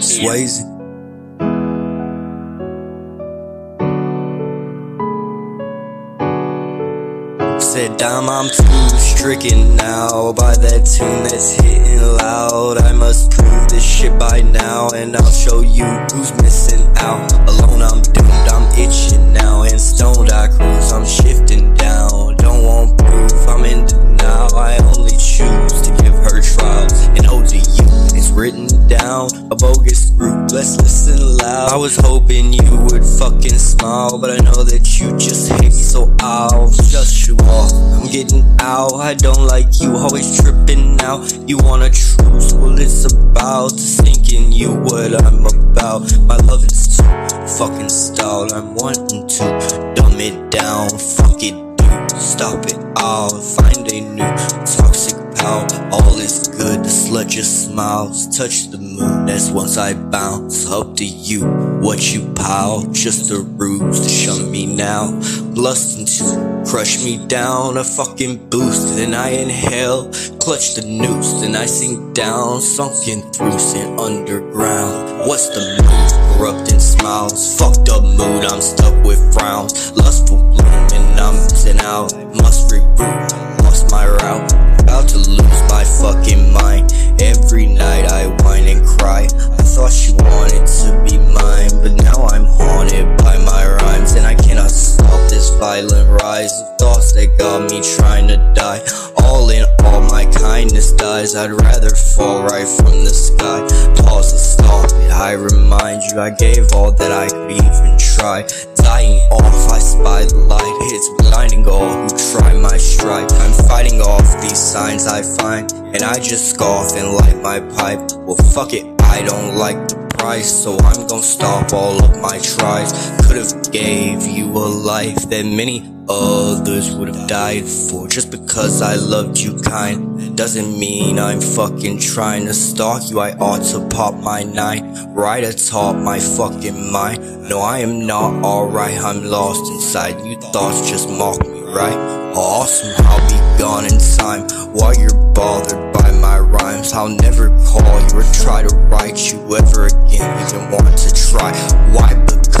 Swayze. Said, damn, I'm too stricken now by that tune that's hitting loud. I must prove this shit by now, and I'll show you who's missing down, a bogus group. Let's listen loud. I was hoping you would fucking smile, but I know that you just hate me, so I'll just you off. I'm getting out, I don't like you, always tripping out. You want a truce? Well, it's about to sink in you what I'm about. My love is too fucking stalled. I'm wanting to dumb it down. Fuck it, dude. Stop it. I'll find a new toxic pal. All is good. The slut just smiles. Touch the. That's once I bounce. Up to you. What you pile? Just a ruse to shun me now. Lusting to crush me down. A fucking boost. Then I inhale. Clutch the noose. Then I sink down. Sunken through sin underground. What's the move? Corrupting smiles. Fucked up mood. I'm stuck with frowns. Lustful bloom. And I'm missing out. Violent rise of thoughts that got me trying to die. All in all, my kindness dies. I'd rather fall right from the sky. Pause and stop it. I remind you, I gave all that I could even try. Dying off, I spy the light. It's blinding all who try my strike. I'm fighting off these signs I find, and I just scoff and light my pipe. Well, fuck it, I don't like so I'm gonna stop all of my tries. Could've gave you a life that many others would've died for. Just because I loved you kind doesn't mean I'm fucking trying to stalk you. I ought to pop my nine right atop my fucking mind. No, I am not alright. I'm lost inside. You thoughts just mock me, right? Awesome, I'll be gone in time while you're bothered by my rhymes. I'll never call you or try to write you ever again. Even want to try. Why? Because